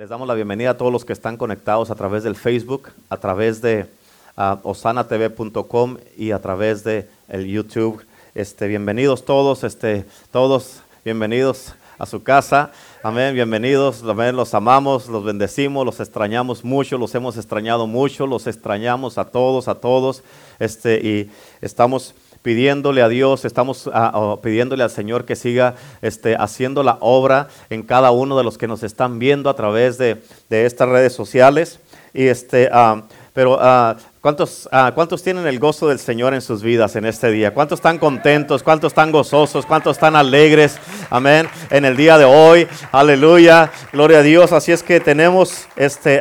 Les damos la bienvenida a todos los que están conectados a través del Facebook, a través de uh, osanatv.com y a través de el YouTube. Este, bienvenidos todos, este, todos bienvenidos a su casa. Amén, bienvenidos, amén, los amamos, los bendecimos, los extrañamos mucho, los hemos extrañado mucho, los extrañamos a todos, a todos. Este, y estamos pidiéndole a Dios, estamos uh, pidiéndole al Señor que siga este, haciendo la obra en cada uno de los que nos están viendo a través de, de estas redes sociales. Y este, uh, pero uh, ¿cuántos, ¿cuántos tienen el gozo del Señor en sus vidas en este día? ¿Cuántos están contentos? ¿Cuántos están gozosos? ¿Cuántos están alegres? Amén. En el día de hoy. Aleluya. Gloria a Dios. Así es que tenemos este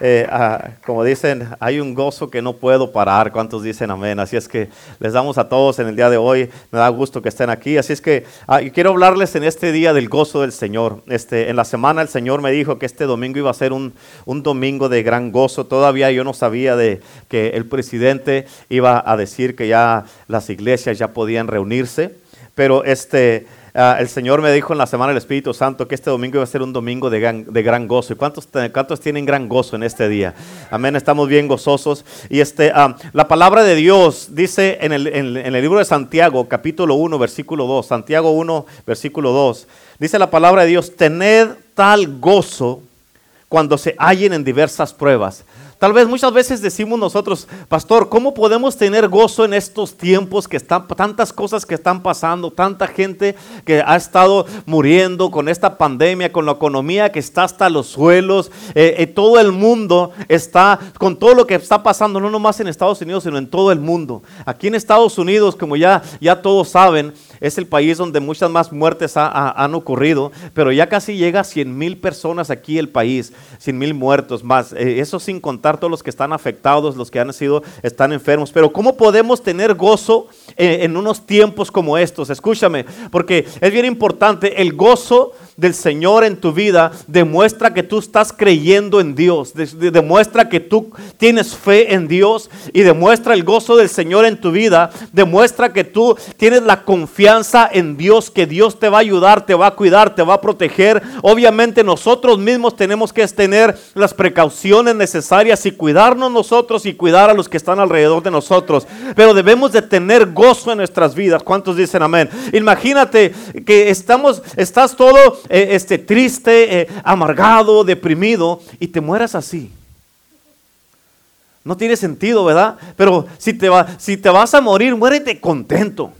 eh, ah, como dicen, hay un gozo que no puedo parar. ¿Cuántos dicen amén? Así es que les damos a todos en el día de hoy. Me da gusto que estén aquí. Así es que ah, quiero hablarles en este día del gozo del Señor. Este, en la semana el Señor me dijo que este domingo iba a ser un, un domingo de gran gozo. Todavía yo no sabía de que el presidente iba a decir que ya las iglesias ya podían reunirse. Pero este, Uh, el Señor me dijo en la semana del Espíritu Santo que este domingo iba a ser un domingo de gran, gozo. ¿Y cuántos, cuántos, tienen gran gozo en este día? Amén, estamos bien gozosos. Y este, uh, la palabra de Dios dice en el, en, en el libro de Santiago, capítulo 1, versículo 2, Santiago 1, versículo 2, dice la palabra de Dios, tened tal gozo cuando se hallen en diversas pruebas Tal vez muchas veces decimos nosotros, pastor, ¿cómo podemos tener gozo en estos tiempos que están tantas cosas que están pasando, tanta gente que ha estado muriendo con esta pandemia, con la economía que está hasta los suelos, eh, eh, todo el mundo está con todo lo que está pasando, no nomás en Estados Unidos, sino en todo el mundo. Aquí en Estados Unidos, como ya, ya todos saben, es el país donde muchas más muertes han ocurrido, pero ya casi llega a 100 mil personas aquí el país, 100 mil muertos más. Eh, eso sin contar todos los que están afectados, los que han sido, están enfermos. Pero ¿cómo podemos tener gozo en, en unos tiempos como estos? Escúchame, porque es bien importante el gozo del Señor en tu vida demuestra que tú estás creyendo en Dios, demuestra que tú tienes fe en Dios y demuestra el gozo del Señor en tu vida, demuestra que tú tienes la confianza en Dios, que Dios te va a ayudar, te va a cuidar, te va a proteger. Obviamente nosotros mismos tenemos que tener las precauciones necesarias y cuidarnos nosotros y cuidar a los que están alrededor de nosotros, pero debemos de tener gozo en nuestras vidas. ¿Cuántos dicen amén? Imagínate que estamos, estás todo eh, este, triste, eh, amargado, deprimido y te mueras así. No tiene sentido, ¿verdad? Pero si te, va, si te vas a morir, muérete contento.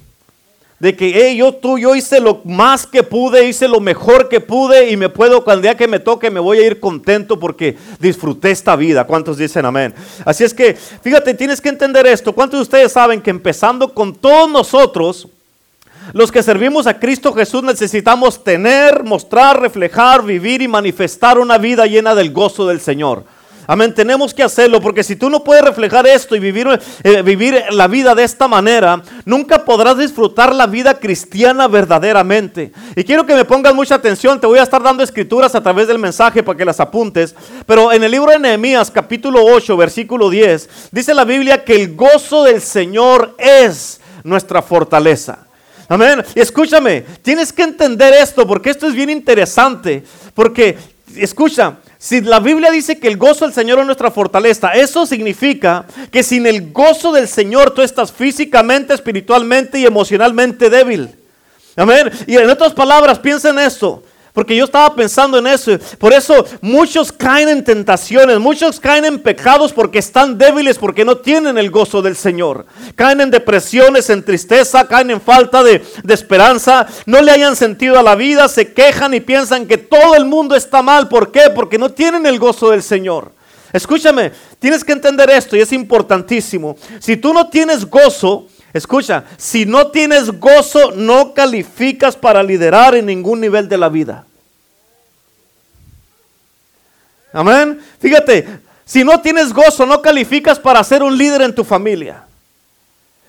De que yo, tú, yo hice lo más que pude, hice lo mejor que pude y me puedo, cuando el día que me toque, me voy a ir contento porque disfruté esta vida. ¿Cuántos dicen amén? Así es que, fíjate, tienes que entender esto. ¿Cuántos de ustedes saben que empezando con todos nosotros, los que servimos a Cristo Jesús necesitamos tener, mostrar, reflejar, vivir y manifestar una vida llena del gozo del Señor. Amén, tenemos que hacerlo porque si tú no puedes reflejar esto y vivir, eh, vivir la vida de esta manera, nunca podrás disfrutar la vida cristiana verdaderamente. Y quiero que me pongas mucha atención, te voy a estar dando escrituras a través del mensaje para que las apuntes, pero en el libro de Nehemías capítulo 8 versículo 10 dice la Biblia que el gozo del Señor es nuestra fortaleza. Amén. Escúchame, tienes que entender esto porque esto es bien interesante. Porque, escucha, si la Biblia dice que el gozo del Señor es nuestra fortaleza, eso significa que sin el gozo del Señor tú estás físicamente, espiritualmente y emocionalmente débil. Amén. Y en otras palabras, piensa en esto. Porque yo estaba pensando en eso. Por eso muchos caen en tentaciones, muchos caen en pecados porque están débiles, porque no tienen el gozo del Señor. Caen en depresiones, en tristeza, caen en falta de, de esperanza, no le hayan sentido a la vida, se quejan y piensan que todo el mundo está mal. ¿Por qué? Porque no tienen el gozo del Señor. Escúchame, tienes que entender esto y es importantísimo. Si tú no tienes gozo, Escucha, si no tienes gozo, no calificas para liderar en ningún nivel de la vida. Amén. Fíjate, si no tienes gozo, no calificas para ser un líder en tu familia.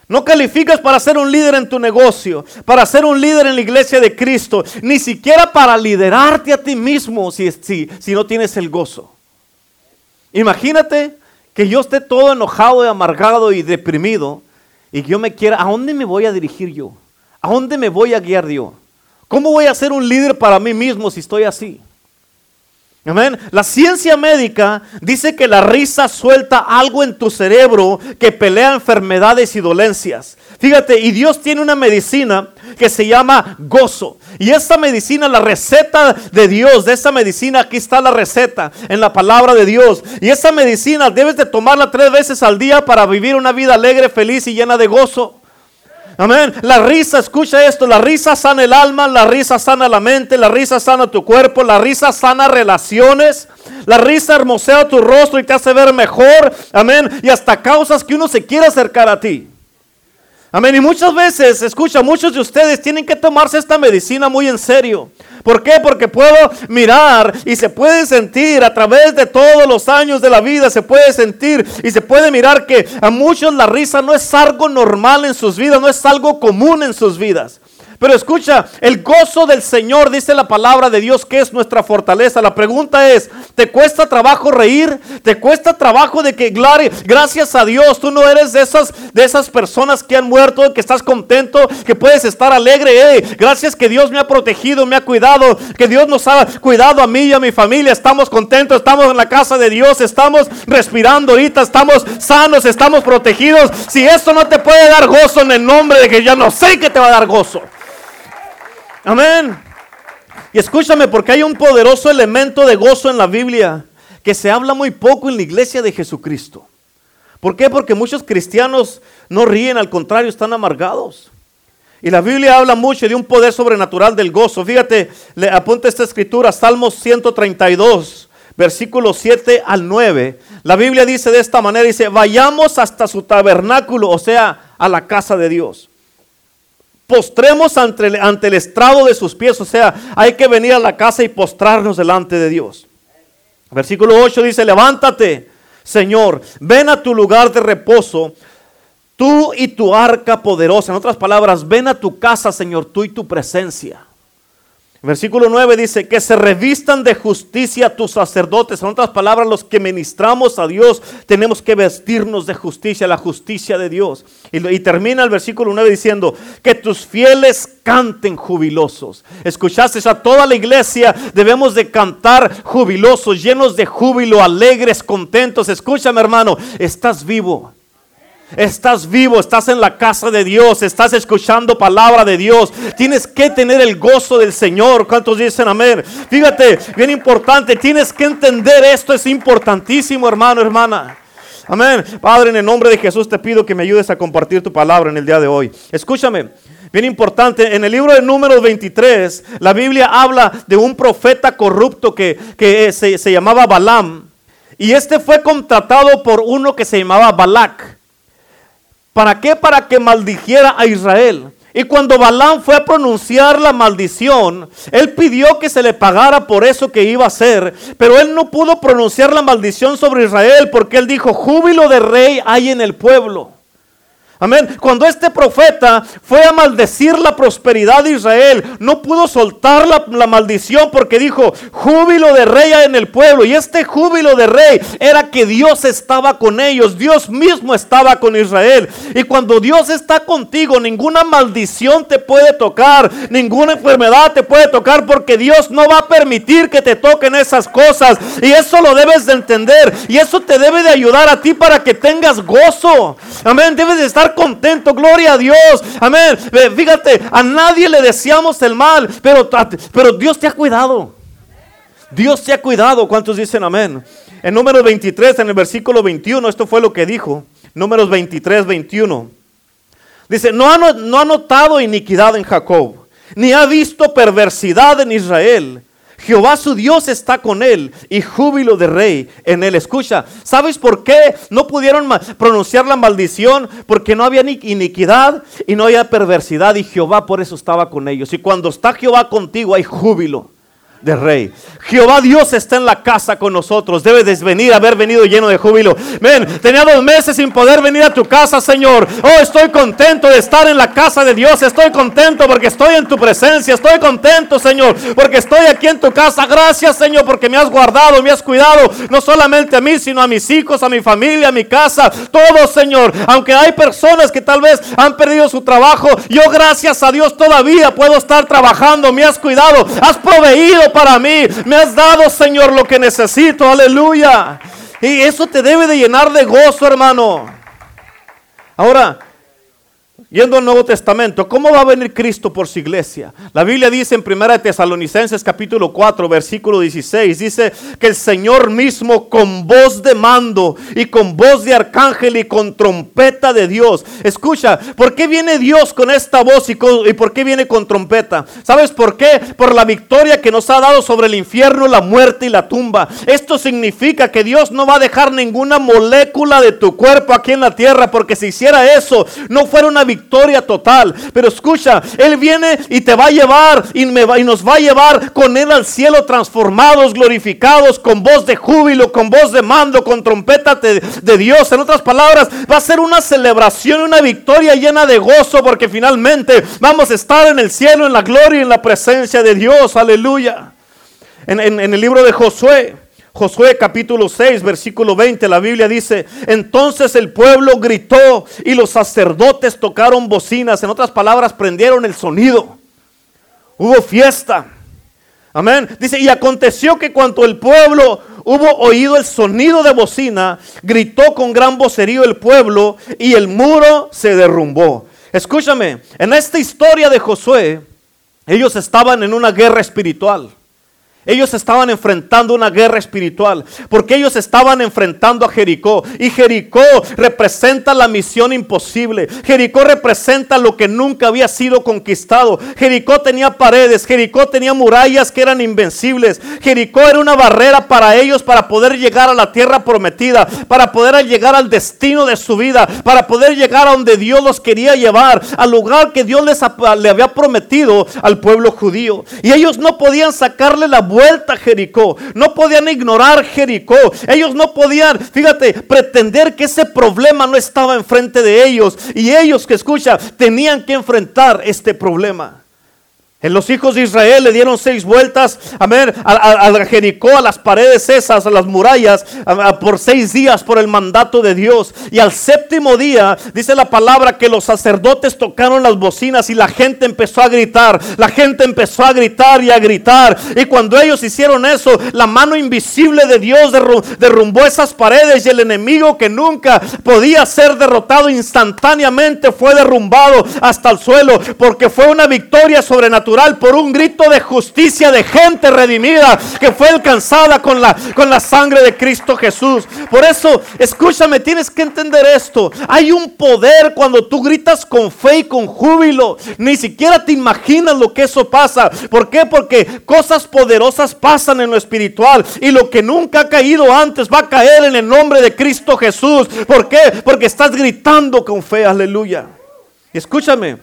No calificas para ser un líder en tu negocio, para ser un líder en la iglesia de Cristo, ni siquiera para liderarte a ti mismo si, si, si no tienes el gozo. Imagínate que yo esté todo enojado y amargado y deprimido y yo me quiera, ¿a dónde me voy a dirigir yo? ¿A dónde me voy a guiar yo? ¿Cómo voy a ser un líder para mí mismo si estoy así? Amén. La ciencia médica dice que la risa suelta algo en tu cerebro que pelea enfermedades y dolencias. Fíjate, y Dios tiene una medicina que se llama gozo. Y esta medicina, la receta de Dios, de esta medicina, aquí está la receta en la palabra de Dios. Y esa medicina debes de tomarla tres veces al día para vivir una vida alegre, feliz y llena de gozo. Amén. La risa, escucha esto, la risa sana el alma, la risa sana la mente, la risa sana tu cuerpo, la risa sana relaciones, la risa hermosea tu rostro y te hace ver mejor. Amén. Y hasta causas que uno se quiera acercar a ti. Amén. Y muchas veces, escucha, muchos de ustedes tienen que tomarse esta medicina muy en serio. ¿Por qué? Porque puedo mirar y se puede sentir a través de todos los años de la vida, se puede sentir y se puede mirar que a muchos la risa no es algo normal en sus vidas, no es algo común en sus vidas. Pero escucha, el gozo del Señor, dice la palabra de Dios, que es nuestra fortaleza. La pregunta es, ¿te cuesta trabajo reír? ¿Te cuesta trabajo de que, gracias a Dios, tú no eres de esas, de esas personas que han muerto, que estás contento, que puedes estar alegre? gracias que Dios me ha protegido, me ha cuidado, que Dios nos ha cuidado a mí y a mi familia. Estamos contentos, estamos en la casa de Dios, estamos respirando ahorita, estamos sanos, estamos protegidos. Si esto no te puede dar gozo en el nombre de que ya no sé que te va a dar gozo. Amén. Y escúchame, porque hay un poderoso elemento de gozo en la Biblia que se habla muy poco en la iglesia de Jesucristo. ¿Por qué? Porque muchos cristianos no ríen, al contrario, están amargados. Y la Biblia habla mucho de un poder sobrenatural del gozo. Fíjate, le apunta esta escritura, Salmos 132, versículos 7 al 9. La Biblia dice de esta manera, dice, vayamos hasta su tabernáculo, o sea, a la casa de Dios postremos ante el, ante el estrado de sus pies. O sea, hay que venir a la casa y postrarnos delante de Dios. Versículo 8 dice, levántate, Señor, ven a tu lugar de reposo, tú y tu arca poderosa. En otras palabras, ven a tu casa, Señor, tú y tu presencia. Versículo 9 dice, que se revistan de justicia tus sacerdotes. En otras palabras, los que ministramos a Dios tenemos que vestirnos de justicia, la justicia de Dios. Y, termina el versículo 9 diciendo, que tus fieles canten jubilosos. Escuchaste a toda la iglesia, debemos de cantar jubilosos, llenos de júbilo, alegres, contentos. Escúchame hermano, estás vivo. Estás vivo, estás en la casa de Dios, estás escuchando palabra de Dios. Tienes que tener el gozo del Señor. ¿Cuántos dicen amén? Fíjate, bien importante, tienes que entender esto, es importantísimo, hermano, hermana. Amén. Padre, en el nombre de Jesús te pido que me ayudes a compartir tu palabra en el día de hoy. Escúchame. Bien importante, en el libro de números 23, la Biblia habla de un profeta corrupto que, se, se llamaba Balaam. Y este fue contratado por uno que se llamaba Balak. ¿Para qué? Para que maldijera a Israel. Y cuando Balaam fue a pronunciar la maldición, él pidió que se le pagara por eso que iba a hacer, pero él no pudo pronunciar la maldición sobre Israel porque él dijo, júbilo de rey hay en el pueblo. Amén. Cuando este profeta fue a maldecir la prosperidad de Israel, no pudo soltar la, maldición porque dijo, júbilo de rey en el pueblo. Y este júbilo de rey era que Dios estaba con ellos, Dios mismo estaba con Israel. Y cuando Dios está contigo, ninguna maldición te puede tocar, ninguna enfermedad te puede tocar porque Dios no va a permitir que te toquen esas cosas. Y eso lo debes de entender. Y eso te debe de ayudar a ti para que tengas gozo. Amén. Debes de estar contento, gloria a Dios. Amén. Fíjate, a nadie le deseamos el mal, pero, pero Dios te ha cuidado. Dios te ha cuidado. ¿Cuántos dicen amén? En números 23, en el versículo 21, esto fue lo que dijo. Números 23, 21. Dice, no ha, no ha notado iniquidad en Jacob, ni ha visto perversidad en Israel. Jehová su Dios está con él y júbilo de rey en él. Escucha, ¿sabes por qué no pudieron pronunciar la maldición? Porque no había ni iniquidad y no había perversidad y Jehová por eso estaba con ellos. Y cuando está Jehová contigo hay júbilo de rey. Jehová Dios está en la casa con nosotros. Debe de venir, haber venido lleno de júbilo. Ven, tenía dos meses sin poder venir a tu casa, Señor. Oh, estoy contento de estar en la casa de Dios. Estoy contento porque estoy en tu presencia. Estoy contento, Señor, porque estoy aquí en tu casa. Gracias, Señor, porque me has guardado, me has cuidado. No solamente a mí, sino a mis hijos, a mi familia, a mi casa. Todo, Señor. Aunque hay personas que tal vez han perdido su trabajo, yo gracias a Dios todavía puedo estar trabajando. Me has cuidado. Has proveído para mí. Me has dado, Señor, lo que necesito. Aleluya. Y eso te debe de llenar de gozo, hermano. Ahora, Yendo al Nuevo Testamento, ¿cómo va a venir Cristo por su iglesia? La Biblia dice en 1 Tesalonicenses capítulo 4, versículo 16, dice que el Señor mismo con voz de mando y con voz de arcángel y con trompeta de Dios. Escucha, ¿por qué viene Dios con esta voz y, y por qué viene con trompeta? ¿Sabes por qué? Por la victoria que nos ha dado sobre el infierno, la muerte y la tumba. Esto significa que Dios no va a dejar ninguna molécula de tu cuerpo aquí en la tierra, porque si hiciera eso, no fuera una victoria total. Pero escucha, Él viene y te va a llevar y, me va, y nos va a llevar con Él al cielo transformados, glorificados, con voz de júbilo, con voz de mando, con trompeta de, Dios. En otras palabras, va a ser una celebración, una victoria llena de gozo, porque finalmente vamos a estar en el cielo, en la gloria y en la presencia de Dios. Aleluya. En el libro de Josué. Josué capítulo 6, versículo 20, la Biblia dice, entonces el pueblo gritó y los sacerdotes tocaron bocinas, en otras palabras, prendieron el sonido. Hubo fiesta. Amén. Dice, y aconteció que cuando el pueblo hubo oído el sonido de bocina, gritó con gran vocerío el pueblo y el muro se derrumbó. Escúchame, en esta historia de Josué, ellos estaban en una guerra espiritual. Ellos estaban enfrentando una guerra espiritual, porque ellos estaban enfrentando a Jericó. Y Jericó representa la misión imposible. Jericó representa lo que nunca había sido conquistado. Jericó tenía paredes, Jericó tenía murallas que eran invencibles. Jericó era una barrera para ellos para poder llegar a la tierra prometida, para poder llegar al destino de su vida, para poder llegar a donde Dios los quería llevar, al lugar que Dios les le había prometido al pueblo judío. Y ellos no podían sacarle la vuelta a Jericó. No podían ignorar Jericó. Ellos no podían, fíjate, pretender que ese problema no estaba enfrente de ellos. Y ellos que escucha, tenían que enfrentar este problema. En los hijos de Israel le dieron seis vueltas, a ver, a, Jericó, a las paredes esas, a las murallas, por seis días por el mandato de Dios. Y al séptimo día, dice la palabra que los sacerdotes tocaron las bocinas y la gente empezó a gritar. La gente empezó a gritar y a gritar. Y cuando ellos hicieron eso, la mano invisible de Dios derrumbó esas paredes y el enemigo que nunca podía ser derrotado instantáneamente fue derrumbado hasta el suelo porque fue una victoria sobrenatural por un grito de justicia de gente redimida que fue alcanzada con la, con la sangre de Cristo Jesús. Por eso, escúchame, tienes que entender esto. Hay un poder cuando tú gritas con fe y con júbilo. Ni siquiera te imaginas lo que eso pasa. ¿Por qué? Porque cosas poderosas pasan en lo espiritual y lo que nunca ha caído antes va a caer en el nombre de Cristo Jesús. ¿Por qué? Porque estás gritando con fe, aleluya. Escúchame,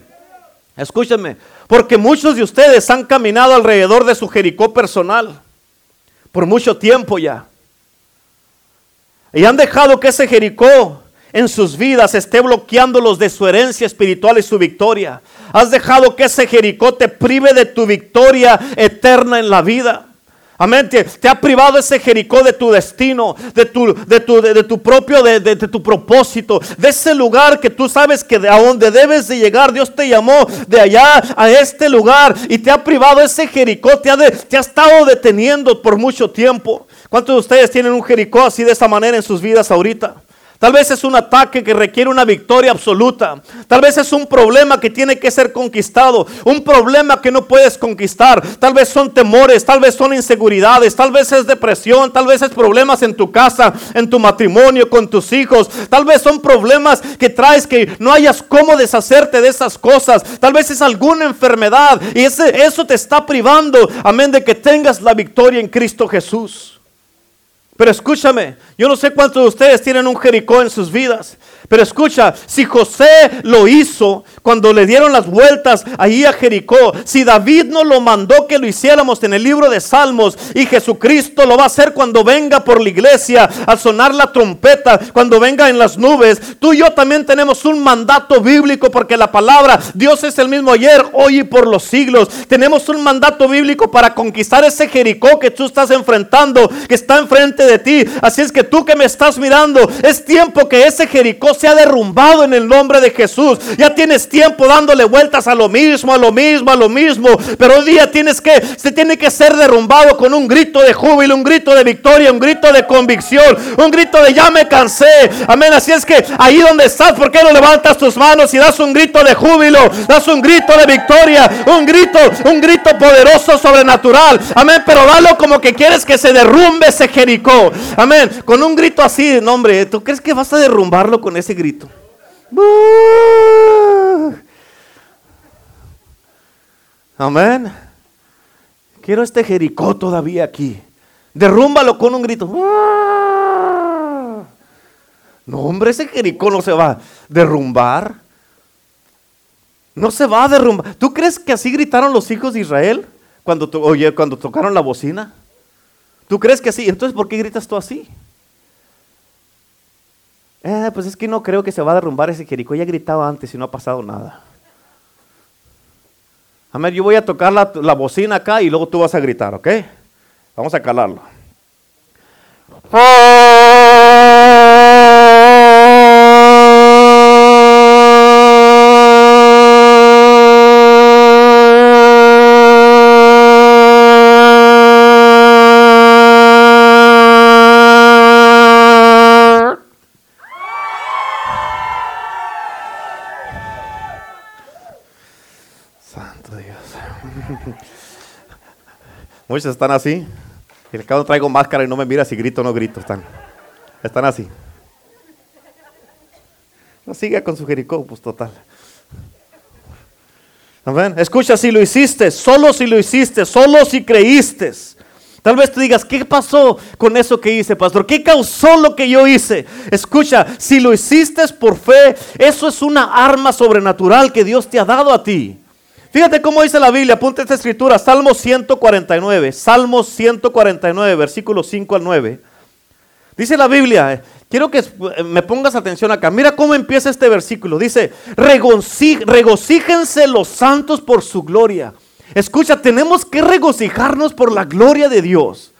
escúchame. Porque muchos de ustedes han caminado alrededor de su Jericó personal por mucho tiempo ya. Y han dejado que ese Jericó en sus vidas esté bloqueándolos de su herencia espiritual y su victoria. Has dejado que ese Jericó te prive de tu victoria eterna en la vida. Amén. Te, ha privado ese Jericó de tu destino, de tu, de tu, de, tu propio, de, de, tu propósito, de ese lugar que tú sabes que a donde debes de llegar. Dios te llamó de allá a este lugar y te ha privado ese Jericó, te ha, te ha estado deteniendo por mucho tiempo. ¿Cuántos de ustedes tienen un Jericó así de esa manera en sus vidas ahorita? Tal vez es un ataque que requiere una victoria absoluta. Tal vez es un problema que tiene que ser conquistado. Un problema que no puedes conquistar. Tal vez son temores, tal vez son inseguridades, tal vez es depresión, tal vez es problemas en tu casa, en tu matrimonio, con tus hijos. Tal vez son problemas que traes que no hayas cómo deshacerte de esas cosas. Tal vez es alguna enfermedad y ese, eso te está privando, amén, de que tengas la victoria en Cristo Jesús. Pero escúchame, yo no sé cuántos de ustedes tienen un Jericó en sus vidas. Pero escucha, si José lo hizo cuando le dieron las vueltas ahí a Jericó, si David no lo mandó que lo hiciéramos en el libro de Salmos y Jesucristo lo va a hacer cuando venga por la iglesia al sonar la trompeta, cuando venga en las nubes, tú y yo también tenemos un mandato bíblico porque la palabra Dios es el mismo ayer, hoy y por los siglos. Tenemos un mandato bíblico para conquistar ese Jericó que tú estás enfrentando, que está enfrente de ti. Así es que tú que me estás mirando, es tiempo que ese Jericó se ha derrumbado en el nombre de Jesús. Ya tienes tiempo dándole vueltas a lo mismo, a lo mismo, a lo mismo. Pero hoy día tienes que, se tiene que ser derrumbado con un grito de júbilo, un grito de victoria, un grito de convicción, un grito de ya me cansé. Amén. Así es que ahí donde estás, ¿por qué no levantas tus manos y das un grito de júbilo? Das un grito de victoria, un grito, un grito poderoso, sobrenatural. Amén. Pero dalo como que quieres que se derrumbe ese Jericó. Amén. Con un grito así, no hombre, ¿tú crees que vas a derrumbarlo con ese grito? Amén. Quiero este Jericó todavía aquí. Derrúmbalo con un grito. No, hombre, ese Jericó no se va a derrumbar. No se va a derrumbar. ¿Tú crees que así gritaron los hijos de Israel cuando, oye, cuando tocaron la bocina? ¿Tú crees que así? Entonces, ¿por qué gritas tú así? Eh, pues es que no creo que se va a derrumbar ese Jericó. Ya gritaba antes y no ha pasado nada. Amén, yo voy a tocar la, la bocina acá y luego tú vas a gritar, ¿ok? Vamos a calarlo. Están así. El no traigo máscara y no me mira si grito o no grito. Están, están así. No siga con su Jericó, pues total. Amén. Escucha, si lo hiciste, solo si lo hiciste, solo si creíste. Tal vez tú digas, ¿qué pasó con eso que hice, pastor? ¿Qué causó lo que yo hice? Escucha, si lo hiciste por fe, eso es una arma sobrenatural que Dios te ha dado a ti. Fíjate cómo dice la Biblia, apunta esta escritura, Salmo 149, Salmo 149, versículos 5 al 9. Dice la Biblia, eh, quiero que me pongas atención acá, mira cómo empieza este versículo, dice, regocíjense los santos por su gloria. Escucha, tenemos que regocijarnos por la gloria de Dios.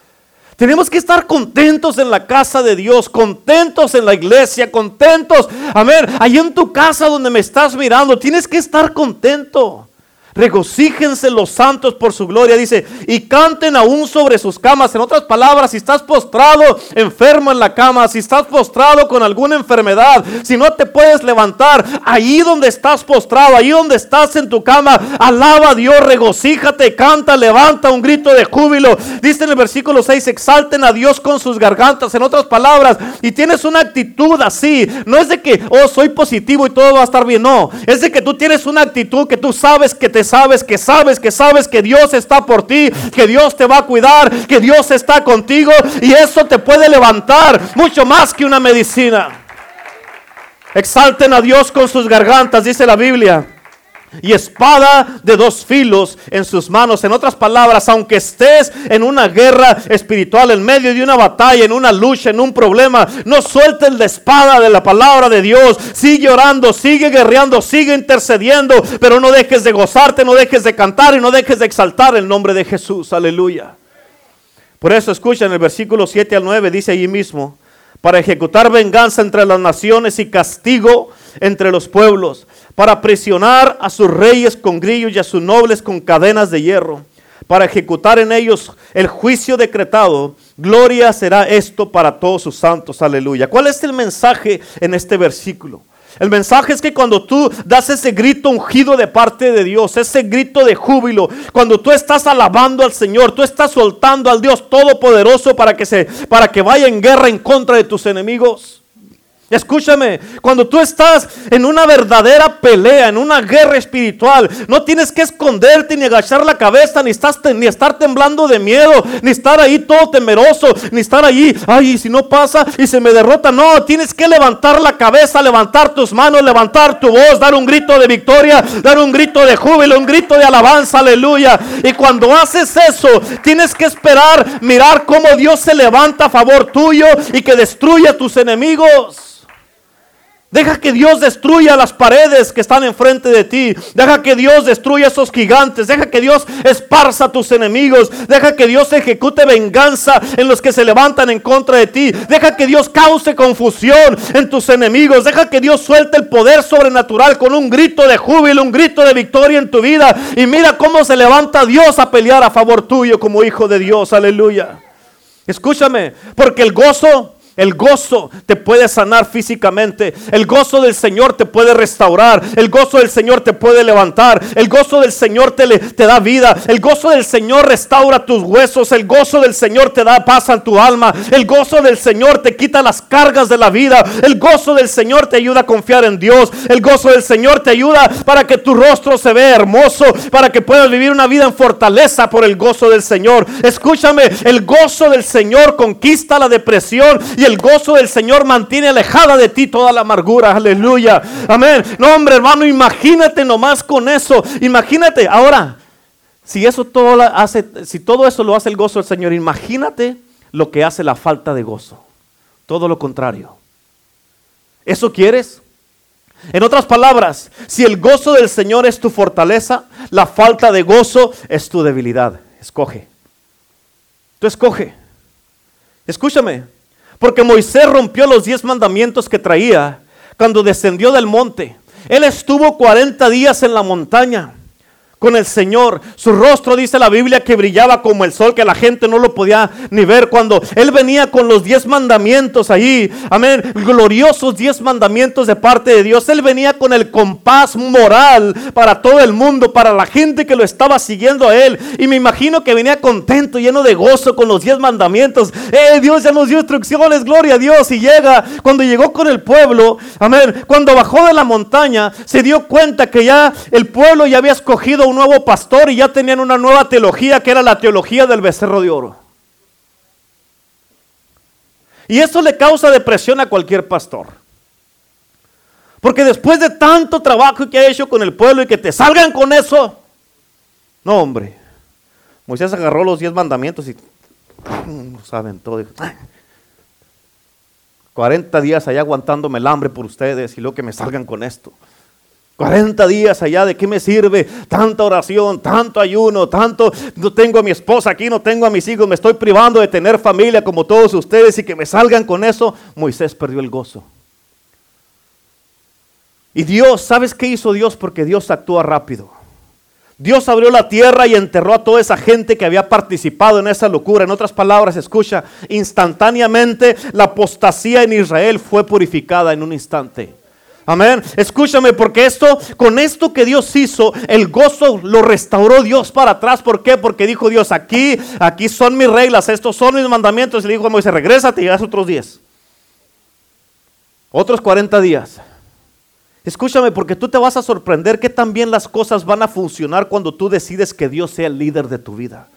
Tenemos que estar contentos en la casa de Dios, contentos en la iglesia, contentos. Amén. Ahí en tu casa donde me estás mirando, tienes que estar contento. Regocíjense los santos por su gloria, dice, y canten aún sobre sus camas. En otras palabras, si estás postrado, enfermo en la cama, si estás postrado con alguna enfermedad, si no te puedes levantar, ahí donde estás postrado, ahí donde estás en tu cama, alaba a Dios, regocíjate, canta, levanta un grito de júbilo. Dice en el versículo 6, exalten a Dios con sus gargantas. En otras palabras, y tienes una actitud así, no es de que, oh, soy positivo y todo va a estar bien, no, es de que tú tienes una actitud que tú sabes que te sabes, que sabes, que sabes que Dios está por ti, que Dios te va a cuidar, que Dios está contigo y eso te puede levantar mucho más que una medicina. Exalten a Dios con sus gargantas, dice la Biblia y espada de dos filos en sus manos. En otras palabras, aunque estés en una guerra espiritual, en medio de una batalla, en una lucha, en un problema, no sueltes la espada de la palabra de Dios. Sigue orando, sigue guerreando, sigue intercediendo, pero no dejes de gozarte, no dejes de cantar y no dejes de exaltar el nombre de Jesús. Aleluya. Por eso escucha en el versículo 7 al 9, dice allí mismo, para ejecutar venganza entre las naciones y castigo entre los pueblos para presionar a sus reyes con grillos y a sus nobles con cadenas de hierro, para ejecutar en ellos el juicio decretado. Gloria será esto para todos sus santos. Aleluya. ¿Cuál es el mensaje en este versículo? El mensaje es que cuando tú das ese grito ungido de parte de Dios, ese grito de júbilo, cuando tú estás alabando al Señor, tú estás soltando al Dios todopoderoso para que se para que vaya en guerra en contra de tus enemigos. Escúchame, cuando tú estás en una verdadera pelea, en una guerra espiritual, no tienes que esconderte ni agachar la cabeza, ni, estás, ni estar temblando de miedo, ni estar ahí todo temeroso, ni estar ahí, ay, si no pasa y se me derrota. No, tienes que levantar la cabeza, levantar tus manos, levantar tu voz, dar un grito de victoria, dar un grito de júbilo, un grito de alabanza, aleluya. Y cuando haces eso, tienes que esperar, mirar cómo Dios se levanta a favor tuyo y que destruye a tus enemigos. Deja que Dios destruya las paredes que están enfrente de ti. Deja que Dios destruya esos gigantes. Deja que Dios esparza tus enemigos. Deja que Dios ejecute venganza en los que se levantan en contra de ti. Deja que Dios cause confusión en tus enemigos. Deja que Dios suelte el poder sobrenatural con un grito de júbilo, un grito de victoria en tu vida. Y mira cómo se levanta Dios a pelear a favor tuyo como hijo de Dios. Aleluya. Escúchame, porque el gozo el gozo te puede sanar físicamente. El gozo del Señor te puede restaurar. El gozo del Señor te puede levantar. El gozo del Señor te, te, da vida. El gozo del Señor restaura tus huesos. El gozo del Señor te da paz a tu alma. El gozo del Señor te quita las cargas de la vida. El gozo del Señor te ayuda a confiar en Dios. El gozo del Señor te ayuda para que tu rostro se vea hermoso. Para que puedas vivir una vida en fortaleza por el gozo del Señor. Escúchame, el gozo del Señor conquista la depresión y el gozo del Señor mantiene alejada de ti toda la amargura. Aleluya. Amén. No, hombre, hermano, imagínate nomás con eso. Imagínate. Ahora, si eso todo hace, si todo eso lo hace el gozo del Señor, imagínate lo que hace la falta de gozo. Todo lo contrario. ¿Eso quieres? En otras palabras, si el gozo del Señor es tu fortaleza, la falta de gozo es tu debilidad. Escoge. Tú escoge. Escúchame, porque Moisés rompió los diez mandamientos que traía cuando descendió del monte. Él estuvo 40 días en la montaña con el Señor. Su rostro dice la Biblia que brillaba como el sol, que la gente no lo podía ni ver cuando Él venía con los diez mandamientos ahí. Amén. Gloriosos diez mandamientos de parte de Dios. Él venía con el compás moral para todo el mundo, para la gente que lo estaba siguiendo a Él. Y me imagino que venía contento, lleno de gozo con los diez mandamientos. Eh, Dios ya nos dio instrucciones, gloria a Dios. Y llega, cuando llegó con el pueblo, amén, cuando bajó de la montaña, se dio cuenta que ya el pueblo ya había escogido un nuevo pastor y ya tenían una nueva teología que era la teología del becerro de oro. Y eso le causa depresión a cualquier pastor. Porque después de tanto trabajo que ha hecho con el pueblo y que te salgan con eso, no hombre. Moisés agarró los diez mandamientos y saben todo. 40 días allá aguantándome el hambre por ustedes y luego que me salgan con esto. 40 días allá, ¿de qué me sirve tanta oración, tanto ayuno, tanto, no tengo a mi esposa aquí, no tengo a mis hijos, me estoy privando de tener familia como todos ustedes y que me salgan con eso? Moisés perdió el gozo. Y Dios, ¿sabes qué hizo Dios? Porque Dios actúa rápido. Dios abrió la tierra y enterró a toda esa gente que había participado en esa locura. En otras palabras, escucha, instantáneamente la apostasía en Israel fue purificada en un instante. Amén. Escúchame, porque esto, con esto que Dios hizo, el gozo lo restauró Dios para atrás. ¿Por qué? Porque dijo Dios, aquí, aquí son mis reglas, estos son mis mandamientos. Y le dijo a Moisés, regrésate y haz otros 10. Otros 40 días. Escúchame, porque tú te vas a sorprender que también las cosas van a funcionar cuando tú decides que Dios sea el líder de tu vida.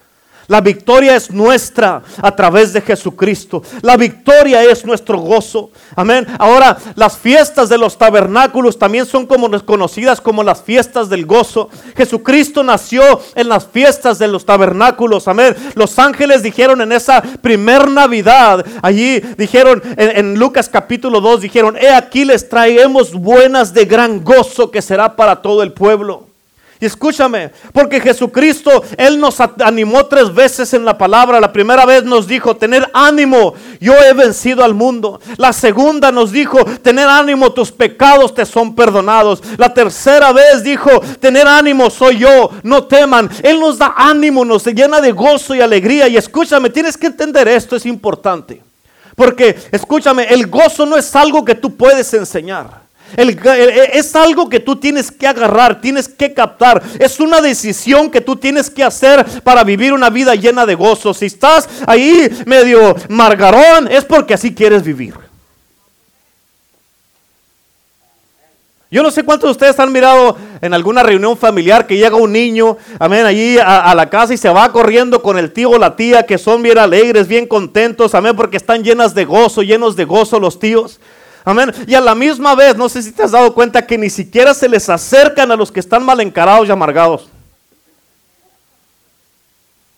La victoria es nuestra a través de Jesucristo. La victoria es nuestro gozo. Amén. Ahora, las fiestas de los tabernáculos también son como conocidas como las fiestas del gozo. Jesucristo nació en las fiestas de los tabernáculos. Amén. Los ángeles dijeron en esa primer Navidad, allí dijeron en, Lucas capítulo 2, dijeron, he aquí les traemos buenas de gran gozo que será para todo el pueblo. Y escúchame, porque Jesucristo, Él nos animó tres veces en la palabra. La primera vez nos dijo, tener ánimo, yo he vencido al mundo. La segunda nos dijo, tener ánimo, tus pecados te son perdonados. La tercera vez dijo, tener ánimo, soy yo, no teman. Él nos da ánimo, nos llena de gozo y alegría. Y escúchame, tienes que entender esto, es importante. Porque, escúchame, el gozo no es algo que tú puedes enseñar es algo que tú tienes que agarrar, tienes que captar. Es una decisión que tú tienes que hacer para vivir una vida llena de gozo. Si estás ahí medio margarón, es porque así quieres vivir. Yo no sé cuántos de ustedes han mirado en alguna reunión familiar que llega un niño, amén, allí a, a, la casa y se va corriendo con el tío o la tía que son bien alegres, bien contentos, amén, porque están llenas de gozo, llenos de gozo los tíos. Amén. Y a la misma vez, no sé si te has dado cuenta que ni siquiera se les acercan a los que están mal encarados y amargados.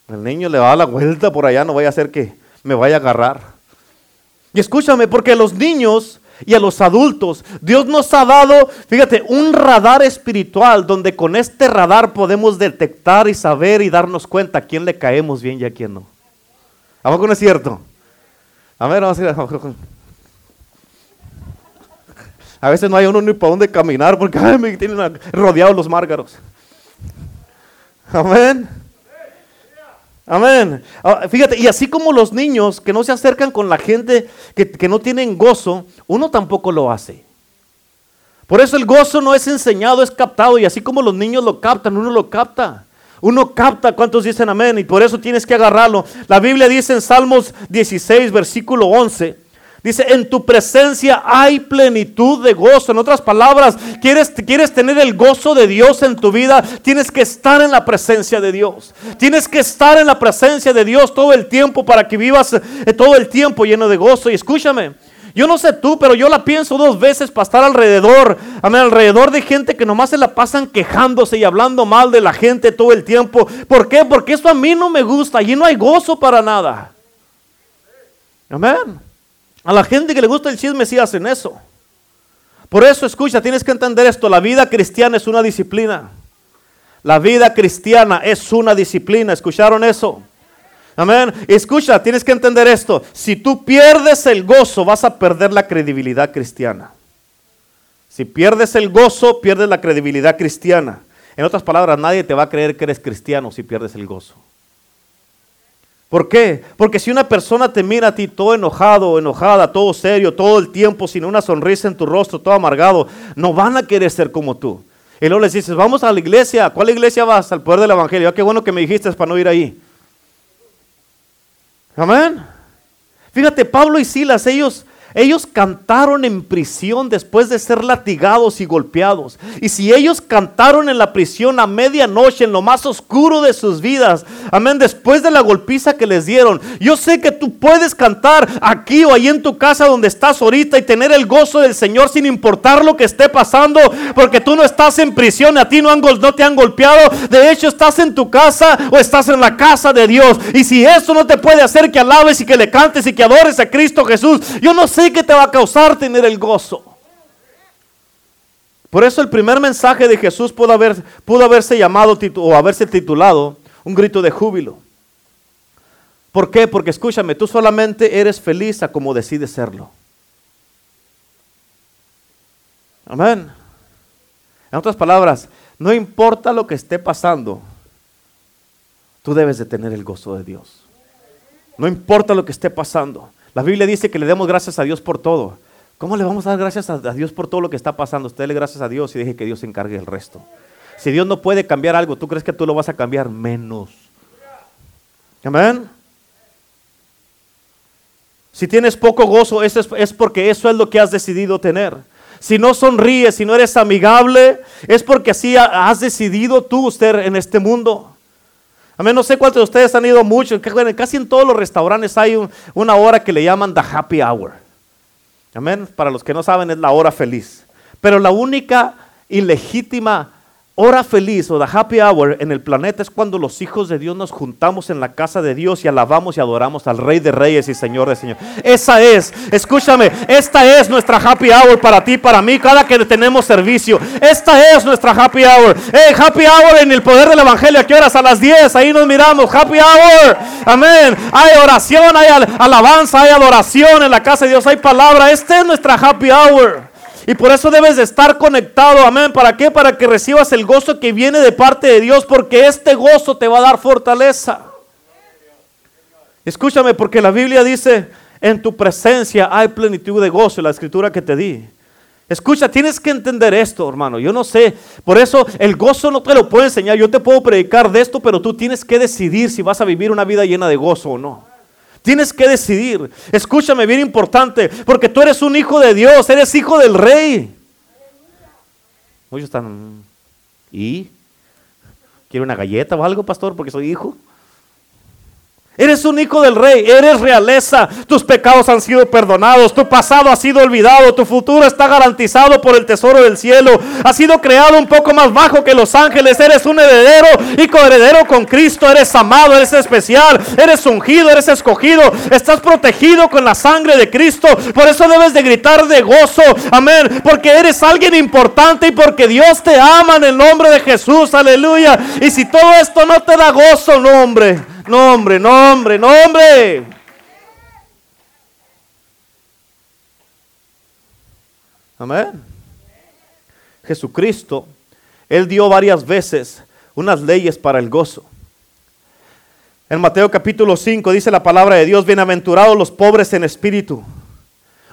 El niño le va a la vuelta por allá, no vaya a ser que me vaya a agarrar. Y escúchame, porque los niños y a los adultos. Dios nos ha dado, fíjate, un radar espiritual donde con este radar podemos detectar y saber y darnos cuenta a quién le caemos bien y a quién no. ¿A poco no es cierto? A ver, vamos a ir. A veces no hay uno ni para dónde caminar porque me tienen rodeados los márgaros. Amén. Amén. Ah, fíjate, y así como los niños que no se acercan con la gente que, que, no tienen gozo, uno tampoco lo hace. Por eso el gozo no es enseñado, es captado. Y así como los niños lo captan, uno lo capta. Uno capta cuántos dicen amén y por eso tienes que agarrarlo. La Biblia dice en Salmos 16, versículo 11. Dice, en tu presencia hay plenitud de gozo. En otras palabras, ¿quieres, quieres tener el gozo de Dios en tu vida, tienes que estar en la presencia de Dios. Tienes que estar en la presencia de Dios todo el tiempo para que vivas eh, todo el tiempo lleno de gozo. Y escúchame, yo no sé tú, pero yo la pienso dos veces para estar alrededor, amén, alrededor de gente que nomás se la pasan quejándose y hablando mal de la gente todo el tiempo. ¿Por qué? Porque eso a mí no me gusta. Allí no hay gozo para nada. Amén. A la gente que le gusta el chisme sí hacen eso. Por eso, escucha, tienes que entender esto. La vida cristiana es una disciplina. La vida cristiana es una disciplina. ¿Escucharon eso? Amén. Escucha, tienes que entender esto. Si tú pierdes el gozo, vas a perder la credibilidad cristiana. Si pierdes el gozo, pierdes la credibilidad cristiana. En otras palabras, nadie te va a creer que eres cristiano si pierdes el gozo. ¿Por qué? Porque si una persona te mira a ti todo enojado, enojada, todo serio, todo el tiempo, sin una sonrisa en tu rostro, todo amargado, no van a querer ser como tú. Y luego les dices, vamos a la iglesia. ¿Cuál iglesia vas? Al poder del Evangelio. Ah, qué bueno que me dijiste para no ir ahí. Amén. Fíjate, Pablo y Silas, ellos ellos cantaron en prisión después de ser latigados y golpeados. Y si ellos cantaron en la prisión a medianoche, en lo más oscuro de sus vidas, amén, después de la golpiza que les dieron, yo sé que tú puedes cantar aquí o ahí en tu casa donde estás ahorita y tener el gozo del Señor sin importar lo que esté pasando, porque tú no estás en prisión, a ti no, han, no te han golpeado. De hecho, estás en tu casa o estás en la casa de Dios. Y si eso no te puede hacer que alabes y que le cantes y que adores a Cristo Jesús, yo no sé que te va a causar tener el gozo. Por eso el primer mensaje de Jesús pudo, haber, pudo haberse llamado o haberse titulado un grito de júbilo. ¿Por qué? Porque escúchame, tú solamente eres feliz a como decides serlo. Amén. En otras palabras, no importa lo que esté pasando, tú debes de tener el gozo de Dios. No importa lo que esté pasando. La Biblia dice que le demos gracias a Dios por todo. ¿Cómo le vamos a dar gracias a Dios por todo lo que está pasando? Usted le gracias a Dios y deje que Dios se encargue del resto. Si Dios no puede cambiar algo, ¿tú crees que tú lo vas a cambiar menos? Amén. Si tienes poco gozo, eso es, porque eso es lo que has decidido tener. Si no sonríes, si no eres amigable, es porque así has decidido tú ser en este mundo. Amén, no sé cuántos de ustedes han ido mucho, casi en todos los restaurantes hay una hora que le llaman the happy hour. Amén, para los que no saben es la hora feliz. Pero la única ilegítima hora feliz o la happy hour en el planeta es cuando los hijos de Dios nos juntamos en la casa de Dios y alabamos y adoramos al Rey de Reyes y Señor de Señor. Esa es, escúchame, esta es nuestra happy hour para ti, para mí, cada que tenemos servicio. Esta es nuestra happy hour. Hey, happy hour en el poder del Evangelio. ¿A qué horas? A las 10. Ahí nos miramos. Happy hour. Amén. Hay oración, hay alabanza, hay adoración en la casa de Dios. Hay palabra. Esta es nuestra happy hour. Y por eso debes de estar conectado, amén. ¿Para qué? Para que recibas el gozo que viene de parte de Dios, porque este gozo te va a dar fortaleza. Escúchame, porque la Biblia dice, en tu presencia hay plenitud de gozo, la escritura que te di. Escucha, tienes que entender esto, hermano. Yo no sé. Por eso el gozo no te lo puedo enseñar. Yo te puedo predicar de esto, pero tú tienes que decidir si vas a vivir una vida llena de gozo o no. Tienes que decidir. Escúchame, bien importante, porque tú eres un hijo de Dios, eres hijo del rey. Muchos están, ¿y? ¿Quiero una galleta o algo, pastor, porque soy hijo? Eres un hijo del rey, eres realeza. Tus pecados han sido perdonados, tu pasado ha sido olvidado, tu futuro está garantizado por el tesoro del cielo. Has sido creado un poco más bajo que los ángeles. Eres un heredero y coheredero con Cristo. Eres amado, eres especial, eres ungido, eres escogido. Estás protegido con la sangre de Cristo. Por eso debes de gritar de gozo. Amén. Porque eres alguien importante y porque Dios te ama en el nombre de Jesús. Aleluya. Y si todo esto no te da gozo, no, hombre. No, hombre, no, hombre, no, hombre. Amén. Jesucristo, Él dio varias veces unas leyes para el gozo. En Mateo capítulo 5 dice la palabra de Dios, bienaventurados los pobres en espíritu.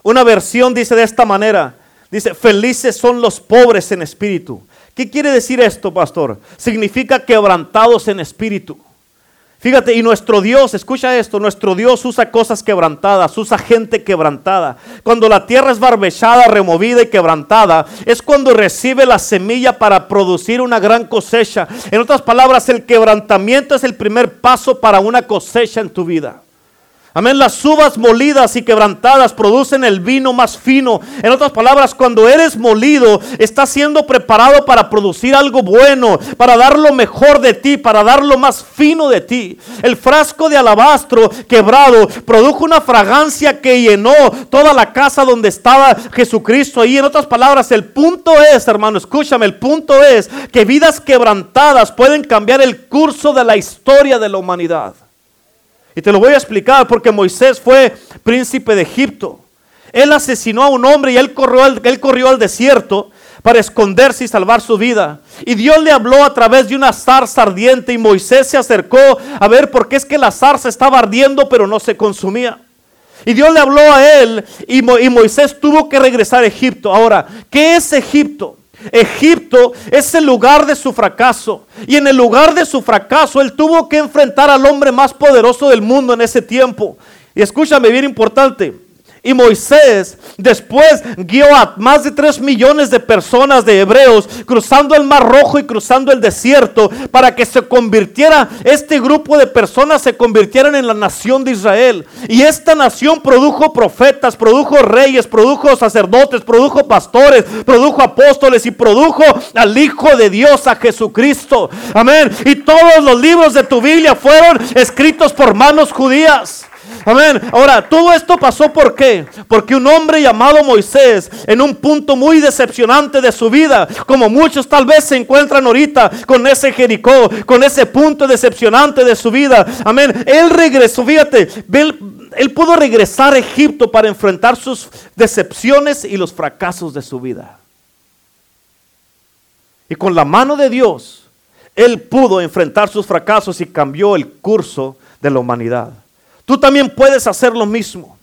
Una versión dice de esta manera, dice, felices son los pobres en espíritu. ¿Qué quiere decir esto, pastor? Significa quebrantados en espíritu. Fíjate, y nuestro Dios, escucha esto, nuestro Dios usa cosas quebrantadas, usa gente quebrantada. Cuando la tierra es barbechada, removida y quebrantada, es cuando recibe la semilla para producir una gran cosecha. En otras palabras, el quebrantamiento es el primer paso para una cosecha en tu vida. Amén. Las uvas molidas y quebrantadas producen el vino más fino. En otras palabras, cuando eres molido, estás siendo preparado para producir algo bueno, para dar lo mejor de ti, para dar lo más fino de ti. El frasco de alabastro quebrado produjo una fragancia que llenó toda la casa donde estaba Jesucristo. Y en otras palabras, el punto es, hermano, escúchame, el punto es que vidas quebrantadas pueden cambiar el curso de la historia de la humanidad. Y te lo voy a explicar porque Moisés fue príncipe de Egipto. Él asesinó a un hombre y él corrió, al, él corrió al desierto para esconderse y salvar su vida. Y Dios le habló a través de una zarza ardiente y Moisés se acercó a ver por qué es que la zarza estaba ardiendo pero no se consumía. Y Dios le habló a él y, y Moisés tuvo que regresar a Egipto. Ahora, ¿qué es Egipto? Egipto es el lugar de su fracaso. Y en el lugar de su fracaso, él tuvo que enfrentar al hombre más poderoso del mundo en ese tiempo. Y escúchame, bien importante. Y Moisés después guió a más de tres millones de personas de hebreos cruzando el Mar Rojo y cruzando el desierto para que se convirtiera, este grupo de personas se convirtieran en la nación de Israel. Y esta nación produjo profetas, produjo reyes, produjo sacerdotes, produjo pastores, produjo apóstoles y produjo al Hijo de Dios, a Jesucristo. Amén. Y todos los libros de tu Biblia fueron escritos por manos judías. Amén. Ahora, todo esto pasó por qué? Porque un hombre llamado Moisés, en un punto muy decepcionante de su vida, como muchos tal vez se encuentran ahorita con ese Jericó, con ese punto decepcionante de su vida. Amén. Él regresó, fíjate, él, él pudo regresar a Egipto para enfrentar sus decepciones y los fracasos de su vida. Y con la mano de Dios, él pudo enfrentar sus fracasos y cambió el curso de la humanidad. Tú también puedes hacer lo mismo.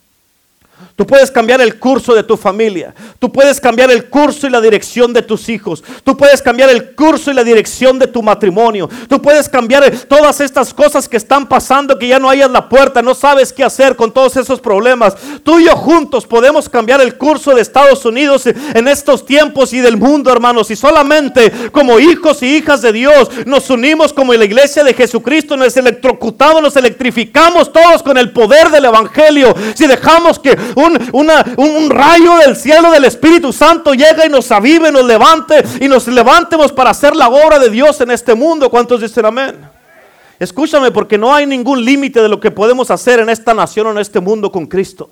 Tú puedes cambiar el curso de tu familia. Tú puedes cambiar el curso y la dirección de tus hijos. Tú puedes cambiar el curso y la dirección de tu matrimonio. Tú puedes cambiar todas estas cosas que están pasando, que ya no hayas la puerta, no sabes qué hacer con todos esos problemas. Tú y yo juntos podemos cambiar el curso de Estados Unidos en estos tiempos y del mundo, hermanos. Y solamente como hijos y hijas de Dios nos unimos como la iglesia de Jesucristo, nos electrocutamos, nos electrificamos todos con el poder del Evangelio. Si dejamos que un, rayo del cielo del Espíritu Santo llega y nos avive, nos levante y nos levantemos para hacer la obra de Dios en este mundo. ¿Cuántos dicen amén? Escúchame porque no hay ningún límite de lo que podemos hacer en esta nación o en este mundo con Cristo.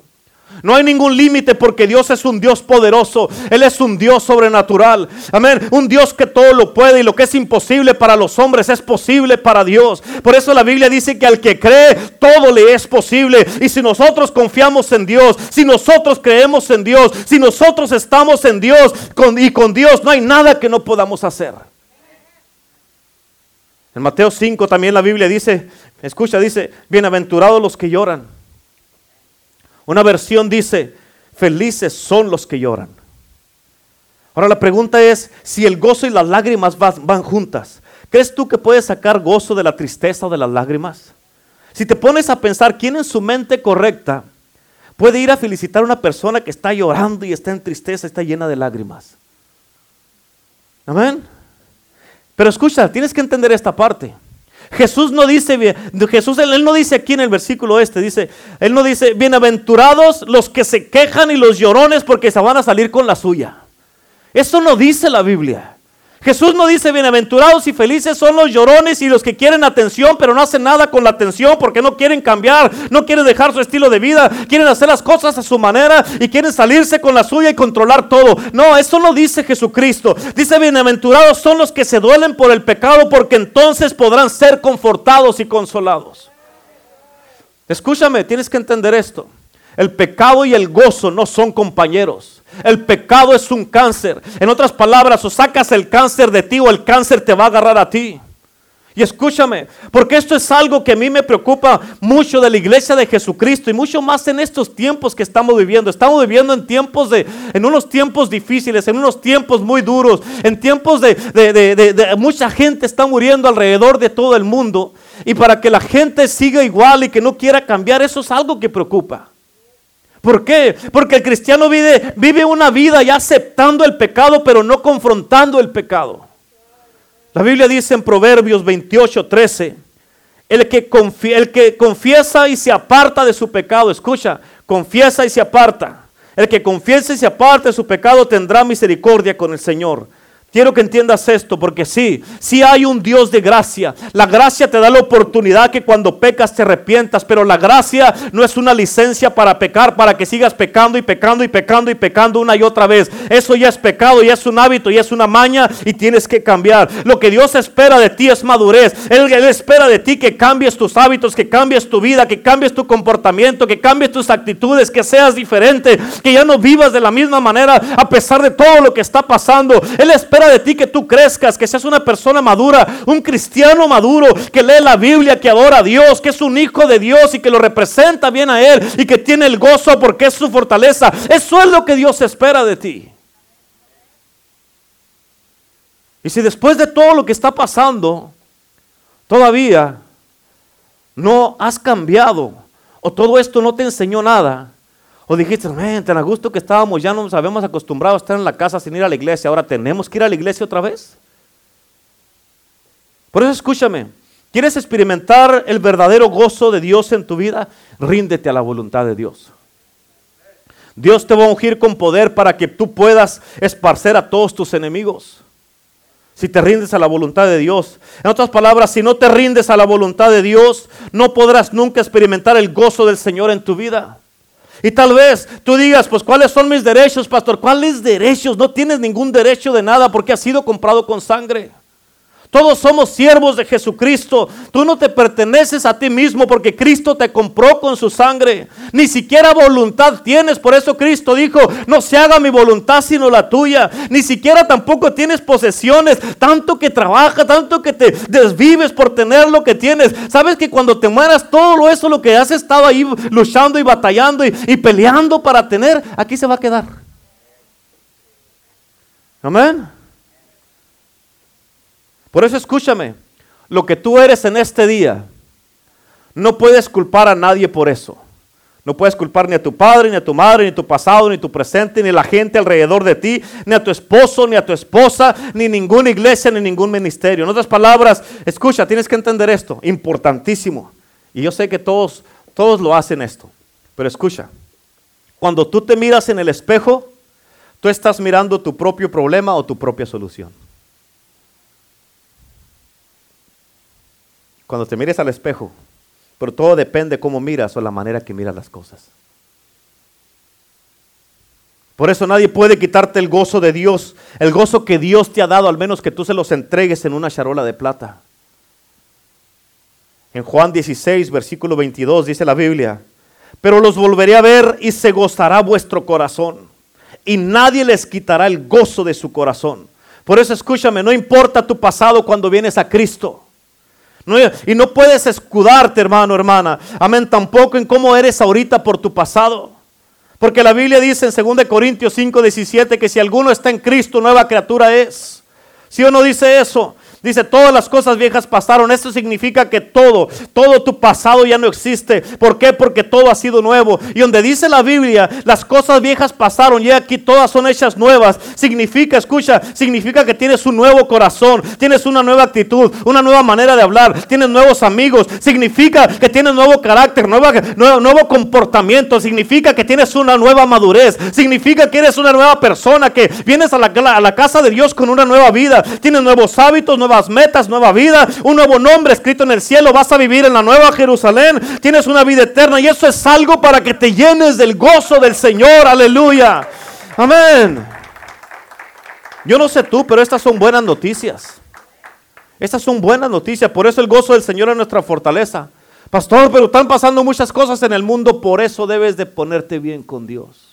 No hay ningún límite porque Dios es un Dios poderoso. Él es un Dios sobrenatural. Amén. Un Dios que todo lo puede y lo que es imposible para los hombres es posible para Dios. Por eso la Biblia dice que al que cree todo le es posible. Y si nosotros confiamos en Dios, si nosotros creemos en Dios, si nosotros estamos en Dios y con Dios, no hay nada que no podamos hacer. En Mateo 5 también la Biblia dice, escucha, dice, bienaventurados los que lloran una versión dice, felices son los que lloran. Ahora la pregunta es, si el gozo y las lágrimas van, juntas, ¿crees tú que puedes sacar gozo de la tristeza o de las lágrimas? Si te pones a pensar, ¿quién en su mente correcta puede ir a felicitar a una persona que está llorando y está en tristeza, está llena de lágrimas? Amén. Pero escucha, tienes que entender esta parte. Jesús no dice, Jesús, él no dice aquí en el versículo este, dice, él no dice, bienaventurados los que se quejan y los llorones porque se van a salir con la suya. Eso no dice la Biblia. Jesús no dice bienaventurados y felices son los llorones y los que quieren atención, pero no hacen nada con la atención porque no quieren cambiar, no quieren dejar su estilo de vida, quieren hacer las cosas a su manera y quieren salirse con la suya y controlar todo. No, eso no dice Jesucristo. Dice bienaventurados son los que se duelen por el pecado porque entonces podrán ser confortados y consolados. Escúchame, tienes que entender esto. El pecado y el gozo no son compañeros. El pecado es un cáncer. En otras palabras, o sacas el cáncer de ti o el cáncer te va a agarrar a ti. Y escúchame, porque esto es algo que a mí me preocupa mucho de la iglesia de Jesucristo y mucho más en estos tiempos que estamos viviendo. Estamos viviendo en tiempos de, en unos tiempos difíciles, en unos tiempos muy duros, en tiempos de, de mucha gente está muriendo alrededor de todo el mundo. Y para que la gente siga igual y que no quiera cambiar, eso es algo que preocupa. ¿Por qué? Porque el cristiano vive, vive una vida ya aceptando el pecado, pero no confrontando el pecado. La Biblia dice en Proverbios 28, 13, el que, el que confiesa y se aparta de su pecado, escucha, confiesa y se aparta. El que confiesa y se aparta de su pecado tendrá misericordia con el Señor. Quiero que entiendas esto, porque sí, sí hay un Dios de gracia. La gracia te da la oportunidad que cuando pecas te arrepientas, pero la gracia no es una licencia para pecar, para que sigas pecando y pecando y pecando y pecando una y otra vez. Eso ya es pecado, ya es un hábito, ya es una maña y tienes que cambiar. Lo que Dios espera de ti es madurez. Él, Él espera de ti que cambies tus hábitos, que cambies tu vida, que cambies tu comportamiento, que cambies tus actitudes, que seas diferente, que ya no vivas de la misma manera a pesar de todo lo que está pasando. Él espera de ti que tú crezcas, que seas una persona madura, un cristiano maduro, que lee la Biblia, que adora a Dios, que es un hijo de Dios y que lo representa bien a Él y que tiene el gozo porque es su fortaleza. Eso es lo que Dios espera de ti. Y si después de todo lo que está pasando, todavía no has cambiado o todo esto no te enseñó nada, o dijiste, tan a gusto que estábamos, ya nos habíamos acostumbrado a estar en la casa sin ir a la iglesia, ahora tenemos que ir a la iglesia otra vez. Por eso escúchame, ¿quieres experimentar el verdadero gozo de Dios en tu vida? Ríndete a la voluntad de Dios. Dios te va a ungir con poder para que tú puedas esparcer a todos tus enemigos. Si te rindes a la voluntad de Dios. En otras palabras, si no te rindes a la voluntad de Dios, no podrás nunca experimentar el gozo del Señor en tu vida. Y tal vez tú digas, pues ¿cuáles son mis derechos, pastor? ¿Cuáles derechos? No tienes ningún derecho de nada porque has sido comprado con sangre. Todos somos siervos de Jesucristo. Tú no te perteneces a ti mismo porque Cristo te compró con su sangre. Ni siquiera voluntad tienes. Por eso Cristo dijo, no se haga mi voluntad sino la tuya. Ni siquiera tampoco tienes posesiones. Tanto que trabajas, tanto que te desvives por tener lo que tienes. Sabes que cuando te mueras todo eso, lo que has estado ahí luchando y batallando y, y peleando para tener, aquí se va a quedar. Amén. Por eso escúchame, lo que tú eres en este día, no puedes culpar a nadie por eso. No puedes culpar ni a tu padre, ni a tu madre, ni a tu pasado, ni a tu presente, ni a la gente alrededor de ti, ni a tu esposo, ni a tu esposa, ni ninguna iglesia, ni ningún ministerio. En otras palabras, escucha, tienes que entender esto, importantísimo. Y yo sé que todos, todos lo hacen esto. Pero escucha, cuando tú te miras en el espejo, tú estás mirando tu propio problema o tu propia solución. Cuando te mires al espejo, pero todo depende cómo miras o la manera que miras las cosas. Por eso nadie puede quitarte el gozo de Dios, el gozo que Dios te ha dado, al menos que tú se los entregues en una charola de plata. En Juan 16, versículo 22 dice la Biblia, pero los volveré a ver y se gozará vuestro corazón, y nadie les quitará el gozo de su corazón. Por eso escúchame, no importa tu pasado cuando vienes a Cristo y no puedes escudarte, hermano, hermana. Amén, tampoco en cómo eres ahorita por tu pasado. Porque la Biblia dice en 2 Corintios 5, 17 que si alguno está en Cristo, nueva criatura es. ¿Sí o no dice eso? Dice, todas las cosas viejas pasaron. Esto significa que todo, todo tu pasado ya no existe. ¿Por qué? Porque todo ha sido nuevo. Y donde dice la Biblia, las cosas viejas pasaron y aquí todas son hechas nuevas. Significa, escucha, significa que tienes un nuevo corazón, tienes una nueva actitud, una nueva manera de hablar, tienes nuevos amigos. Significa que tienes nuevo carácter, nuevo, nuevo comportamiento. Significa que tienes una nueva madurez. Significa que eres una nueva persona, que vienes a la, a la casa de Dios con una nueva vida. Tienes nuevos hábitos, nuevas metas, nueva vida, un nuevo nombre escrito en el cielo. Vas a vivir en la nueva Jerusalén. Tienes una vida eterna y eso es algo para que te llenes del gozo del Señor. Aleluya. Amén. Yo no sé tú, pero estas son buenas noticias. Estas son buenas noticias. Por eso el gozo del Señor es nuestra fortaleza. Pastor, pero están pasando muchas cosas en el mundo. Por eso debes de ponerte bien con Dios.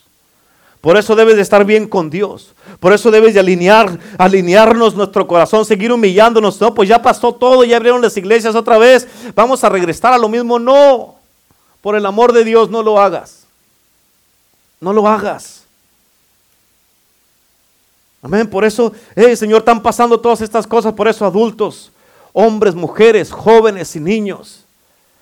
Por eso debes de estar bien con Dios. Por eso debes de alinear, alinearnos nuestro corazón, seguir humillándonos. No, pues ya pasó todo, ya abrieron las iglesias otra vez. Vamos a regresar a lo mismo. No, por el amor de Dios, no lo hagas. No lo hagas. Amén. Por eso, Señor, están pasando todas estas cosas. Por eso, adultos, hombres, mujeres, jóvenes y niños.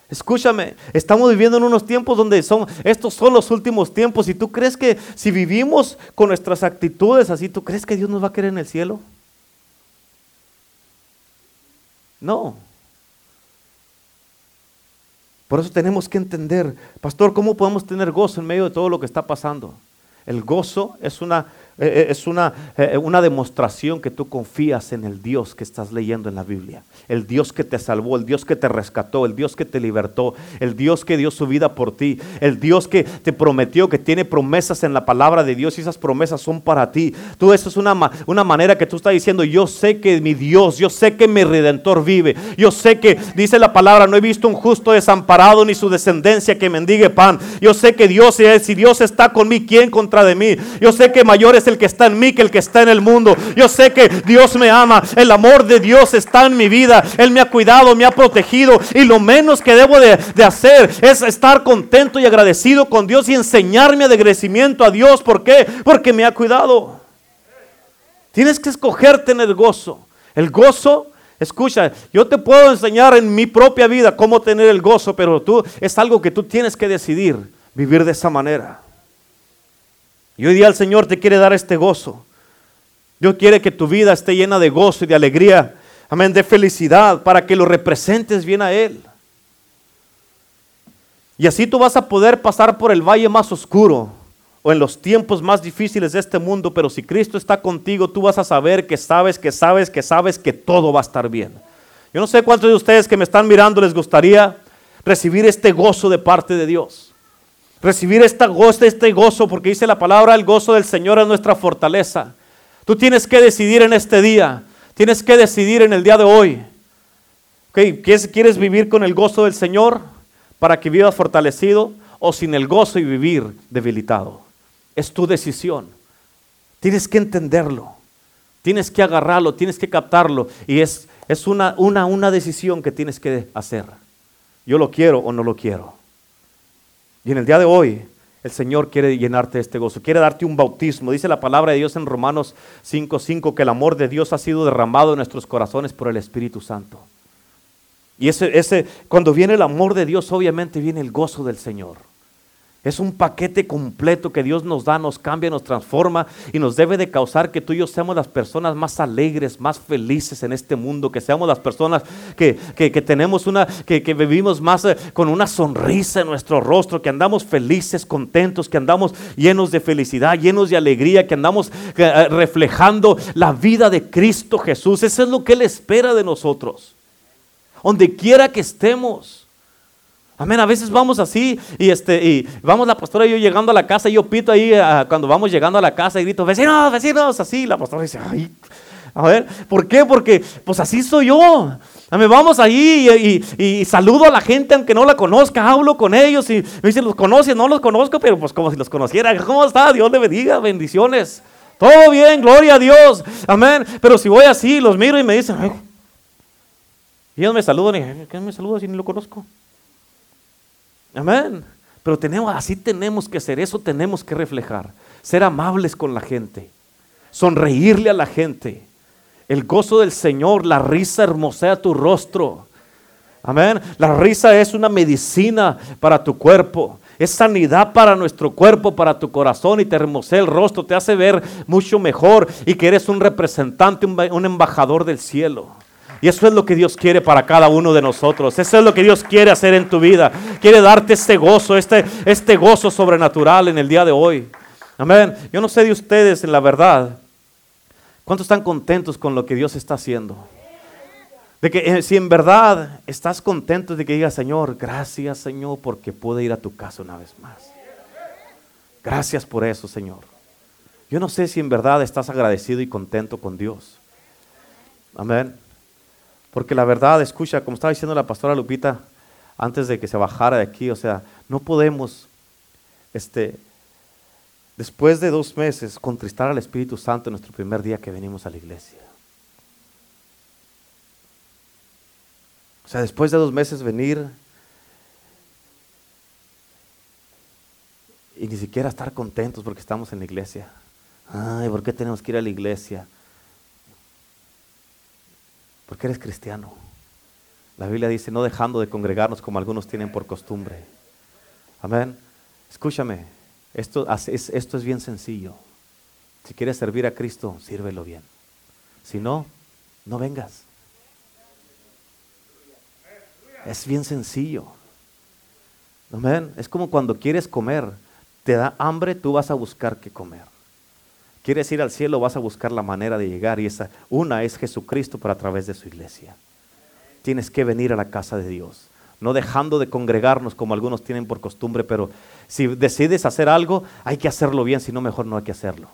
Escúchame, estamos viviendo en unos tiempos donde son, estos son los últimos tiempos. Y tú crees que si vivimos con nuestras actitudes así, ¿tú crees que Dios nos va a querer en el cielo? No. Por eso tenemos que entender, pastor, ¿cómo podemos tener gozo en medio de todo lo que está pasando? El gozo es una es una, eh, una demostración que tú confías en el Dios que estás leyendo en la Biblia. El Dios que te salvó, el Dios que te rescató, el Dios que te libertó, el Dios que dio su vida por ti, el Dios que te prometió, que tiene promesas en la palabra de Dios y esas promesas son para ti. Tú, eso es una, una manera que tú estás diciendo, yo sé que mi Dios, yo sé que mi redentor vive, yo sé que, dice la palabra, no he visto un justo desamparado ni su descendencia que mendigue pan. Yo sé que Dios, si Dios está conmigo, ¿quién contra de mí? Yo sé que mayor el que está en mí que el que está en el mundo. Yo sé que Dios me ama, el amor de Dios está en mi vida, Él me ha cuidado, me ha protegido y lo menos que debo de, hacer es estar contento y agradecido con Dios y enseñarme de agradecimiento a Dios. ¿Por qué? Porque me ha cuidado. Tienes que escoger tener gozo. El gozo Escucha, yo te puedo enseñar en mi propia vida cómo tener el gozo, pero tú es algo que tú tienes que decidir vivir de esa manera. Y hoy día el Señor te quiere dar este gozo. Dios quiere que tu vida esté llena de gozo y de alegría. Amén, de felicidad para que lo representes bien a Él. Y así tú vas a poder pasar por el valle más oscuro o en los tiempos más difíciles de este mundo, pero si Cristo está contigo, tú vas a saber que sabes, que sabes, que sabes que todo va a estar bien. Yo no sé cuántos de ustedes que me están mirando les gustaría recibir este gozo de parte de Dios. Recibir esta gozo, este gozo, porque dice la palabra, el gozo del Señor es nuestra fortaleza. Tú tienes que decidir en este día, tienes que decidir en el día de hoy. ¿Quieres vivir con el gozo del Señor para que vivas fortalecido o sin el gozo y vivir debilitado? Es tu decisión. Tienes que entenderlo, tienes que agarrarlo, tienes que captarlo y es, es una, una, una decisión que tienes que hacer. Yo lo quiero o no lo quiero. Y en el día de hoy, el Señor quiere llenarte de este gozo, quiere darte un bautismo. Dice la palabra de Dios en Romanos 5:5 que el amor de Dios ha sido derramado en nuestros corazones por el Espíritu Santo. Y ese, ese, cuando viene el amor de Dios, obviamente viene el gozo del Señor. Es un paquete completo que Dios nos da, nos cambia, nos transforma y nos debe de causar que tú y yo seamos las personas más alegres, más felices en este mundo, que seamos las personas que, tenemos una, que, vivimos más eh, con una sonrisa en nuestro rostro, que andamos felices, contentos, que andamos llenos de felicidad, llenos de alegría, que andamos eh, reflejando la vida de Cristo Jesús. Eso es lo que Él espera de nosotros. Donde quiera que estemos. Amén, a veces vamos así y este y vamos la pastora y yo llegando a la casa y yo pito ahí ah, cuando vamos llegando a la casa y grito, vecinos, vecinos, así. La pastora dice, ay, a ver, ¿por qué? Porque pues así soy yo. Amén, vamos ahí y, saludo a la gente aunque no la conozca, hablo con ellos y me dicen, los conoces, no los conozco, pero pues como si los conociera. ¿Cómo está? Dios le bendiga, bendiciones. Todo bien, gloria a Dios. Amén. Pero si voy así, los miro y me dicen, ay, ellos me saludan y, ¿qué me saluda si ni lo conozco? Amén. Pero tenemos, así tenemos que ser, eso tenemos que reflejar. Ser amables con la gente, sonreírle a la gente, El gozo del Señor, la risa hermosea tu rostro. Amén. La risa es una medicina para tu cuerpo. Es sanidad para nuestro cuerpo, para tu corazón y te hermosea el rostro, te hace ver mucho mejor y que eres un representante, un, embajador del cielo. Y eso es lo que Dios quiere para cada uno de nosotros. Eso es lo que Dios quiere hacer en tu vida. Quiere darte este gozo, este, este gozo sobrenatural en el día de hoy. Amén. Yo no sé de ustedes, en la verdad, ¿cuántos están contentos con lo que Dios está haciendo? De que eh, si en verdad estás contento de que digas, Señor, gracias Señor porque pude ir a tu casa una vez más. Gracias por eso, Señor. Yo no sé si en verdad estás agradecido y contento con Dios. Amén. Porque la verdad, escucha, como estaba diciendo la pastora Lupita antes de que se bajara de aquí, o sea, no podemos, este, después de dos meses, contristar al Espíritu Santo en nuestro primer día que venimos a la iglesia. O sea, después de dos meses venir y ni siquiera estar contentos porque estamos en la iglesia. Ay, ¿por qué tenemos que ir a la iglesia? Porque eres cristiano. La Biblia dice, no dejando de congregarnos como algunos tienen por costumbre. Amén. Escúchame, esto, es, esto es bien sencillo. Si quieres servir a Cristo, sírvelo bien. Si no, no vengas. Es bien sencillo. Amén. Es como cuando quieres comer, te da hambre, tú vas a buscar qué comer. Quieres ir al cielo, vas a buscar la manera de llegar y esa una es Jesucristo, pero a través de su iglesia. Tienes que venir a la casa de Dios, no dejando de congregarnos como algunos tienen por costumbre, pero si decides hacer algo, hay que hacerlo bien, si no mejor no hay que hacerlo.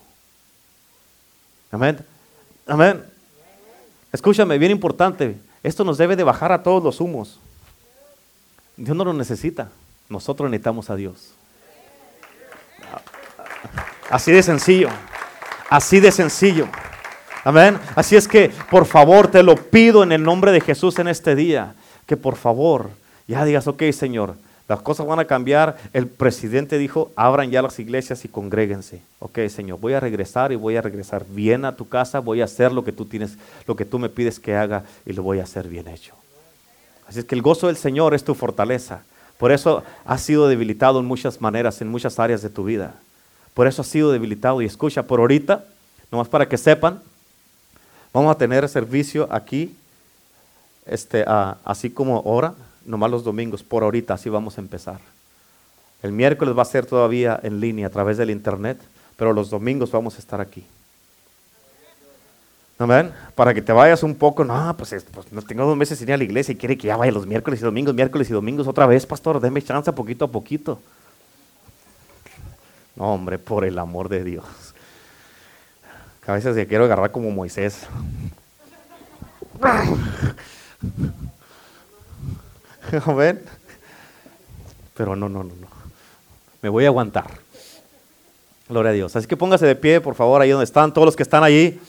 Amén. Amén. Escúchame, bien importante, esto nos debe de bajar a todos los humos. Dios no lo necesita, nosotros necesitamos a Dios. Así de sencillo, así de sencillo. Amén. Así es que, por favor, te lo pido en el nombre de Jesús en este día, que por favor ya digas, ok Señor, las cosas van a cambiar. El presidente dijo, abran ya las iglesias y congréguense. Ok Señor, voy a regresar y voy a regresar bien a tu casa, voy a hacer lo que tú tienes, lo que tú me pides que haga y lo voy a hacer bien hecho. Así es que el gozo del Señor es tu fortaleza. Por eso has sido debilitado en muchas maneras, en muchas áreas de tu vida. Por eso has sido debilitado. Y escucha, por ahorita, nomás para que sepan, vamos a tener servicio aquí, este, así como ahora, nomás los domingos. Por ahorita, así vamos a empezar. El miércoles va a ser todavía en línea a través del internet, pero los domingos vamos a estar aquí. Amén. Para que te vayas un poco, no, pues, pues, no tengo dos meses sin ir a la iglesia y quiere que ya vaya los miércoles y domingos, miércoles y domingos otra vez, pastor, déme chance poquito a poquito. No, hombre, por el amor de Dios. a veces te quiero agarrar como Moisés. Pero no, no, no, no. Me voy a aguantar. Gloria a Dios. Así que póngase de pie, por favor, ahí donde están, todos los que están allí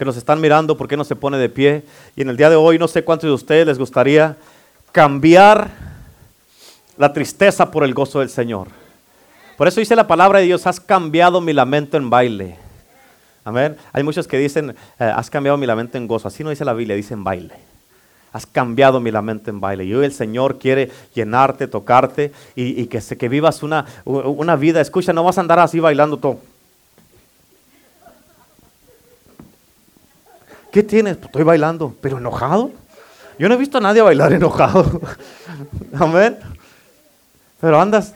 que nos están mirando, ¿por qué no se pone de pie? Y en el día de hoy no sé cuántos de ustedes les gustaría cambiar la tristeza por el gozo del Señor. Por eso dice la palabra de Dios, has cambiado mi lamento en baile. Amén. Hay muchos que dicen, eh, has cambiado mi lamento en gozo. Así no dice la Biblia, dice en baile. Has cambiado mi lamento en baile. Y hoy el Señor quiere llenarte, tocarte y, que, que vivas una, una vida. Escucha, no vas a andar así bailando todo. ¿Qué tienes? Pues estoy bailando, pero enojado. Yo no he visto a nadie bailar enojado. Amén. Pero andas.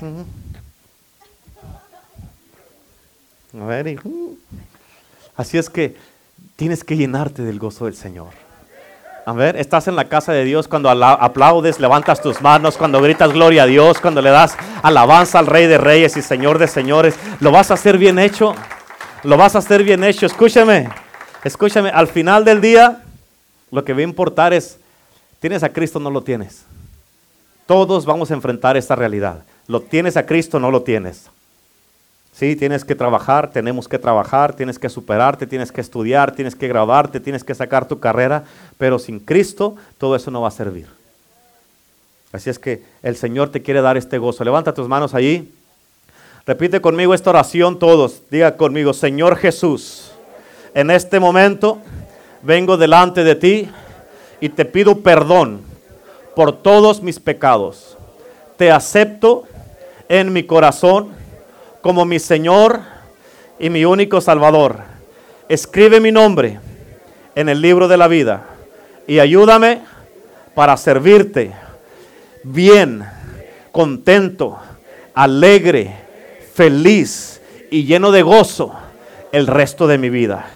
A ver, así es que tienes que llenarte del gozo del Señor. A ver, estás en la casa de Dios cuando aplaudes, levantas tus manos, cuando gritas gloria a Dios, cuando le das alabanza al Rey de Reyes y Señor de Señores. Lo vas a hacer bien hecho. Lo vas a hacer bien hecho. Escúchame. Escúchame, al final del día, lo que va a importar es, ¿tienes a Cristo o no lo tienes? Todos vamos a enfrentar esta realidad. ¿Lo tienes a Cristo o no lo tienes? Sí, tienes que trabajar, tenemos que trabajar, tienes que superarte, tienes que estudiar, tienes que graduarte, tienes que sacar tu carrera, pero sin Cristo todo eso no va a servir. Así es que el Señor te quiere dar este gozo. Levanta tus manos allí. Repite conmigo esta oración todos. Diga conmigo, Señor Jesús en este momento vengo delante de ti y te pido perdón por todos mis pecados. Te acepto en mi corazón como mi Señor y mi único Salvador. Escribe mi nombre en el libro de la vida y ayúdame para servirte bien, contento, alegre, feliz y lleno de gozo el resto de mi vida.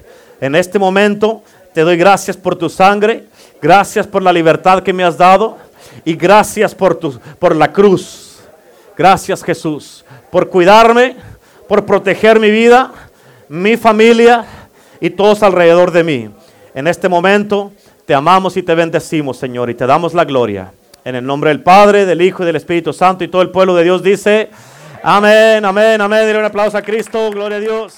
En este momento te doy gracias por tu sangre, gracias por la libertad que me has dado y gracias por, tu, por la cruz. Gracias Jesús por cuidarme, por proteger mi vida, mi familia y todos alrededor de mí. En este momento te amamos y te bendecimos, Señor, y te damos la gloria. En el nombre del Padre, del Hijo y del Espíritu Santo y todo el pueblo de Dios dice, amén, amén, amén. Dile un aplauso a Cristo, gloria a Dios.